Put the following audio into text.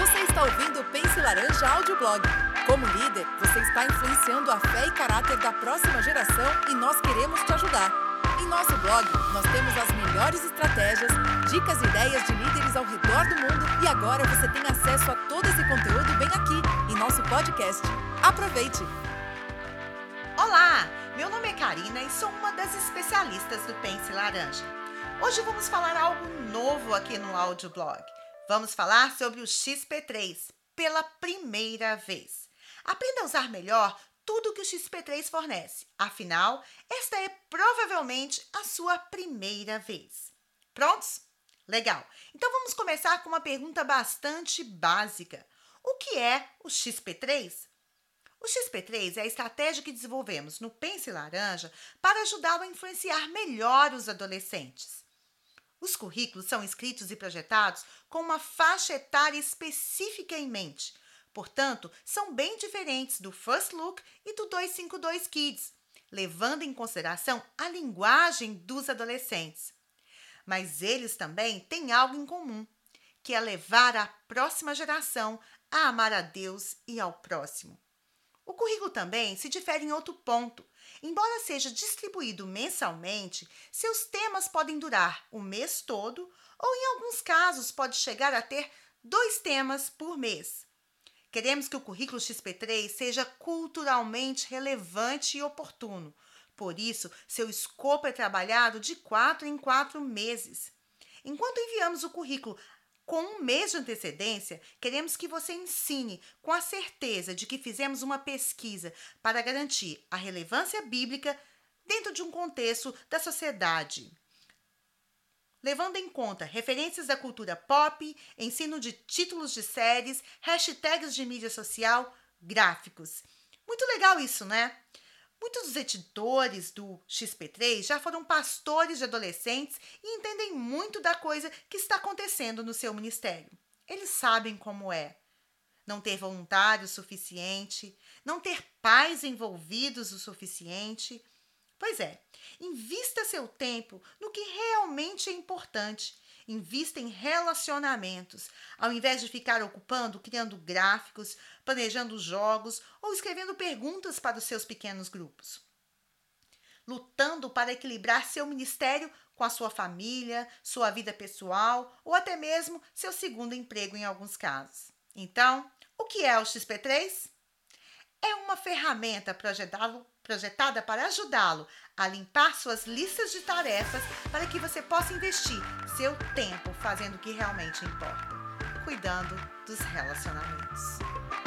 Você está ouvindo o Pense Laranja Audioblog. Como líder, você está influenciando a fé e caráter da próxima geração e nós queremos te ajudar. Em nosso blog, nós temos as melhores estratégias, dicas e ideias de líderes ao redor do mundo e agora você tem acesso a todo esse conteúdo bem aqui, em nosso podcast. Aproveite! Olá, meu nome é Karina e sou uma das especialistas do Pense Laranja. Hoje vamos falar algo novo aqui no audioblog. Vamos falar sobre o XP3 pela primeira vez. Aprenda a usar melhor tudo que o XP3 fornece. Afinal, esta é provavelmente a sua primeira vez. Prontos? Legal. Então vamos começar com uma pergunta bastante básica. O que é o XP3? O XP3 é a estratégia que desenvolvemos no Pense Laranja para ajudá-lo a influenciar melhor os adolescentes. Os currículos são escritos e projetados com uma faixa etária específica em mente. Portanto, são bem diferentes do First Look e do 252 Kids, levando em consideração a linguagem dos adolescentes. Mas eles também têm algo em comum, que é levar a próxima geração a amar a Deus e ao próximo. O currículo também se difere em outro ponto. Embora seja distribuído mensalmente, seus temas podem durar o mês todo ou, em alguns casos, pode chegar a ter dois temas por mês. Queremos que o currículo XP3 seja culturalmente relevante e oportuno. Por isso, seu escopo é trabalhado de quatro em quatro meses. Enquanto enviamos o currículo com um mês de antecedência, queremos que você ensine com a certeza de que fizemos uma pesquisa para garantir a relevância bíblica dentro de um contexto da sociedade. Levando em conta referências da cultura pop, ensino de títulos de séries, hashtags de mídia social, gráficos. Muito legal isso, né? Muitos dos editores do XP3 já foram pastores de adolescentes e entendem muito da coisa que está acontecendo no seu ministério. Eles sabem como é. Não ter voluntário suficiente, não ter pais envolvidos o suficiente. Pois é, invista seu tempo no que realmente é importante Invista em relacionamentos, ao invés de ficar ocupando criando gráficos, planejando jogos ou escrevendo perguntas para os seus pequenos grupos. Lutando para equilibrar seu ministério com a sua família, sua vida pessoal ou até mesmo seu segundo emprego em alguns casos. Então, o que é o XP3? Ferramenta projetada para ajudá-lo a limpar suas listas de tarefas para que você possa investir seu tempo fazendo o que realmente importa, cuidando dos relacionamentos.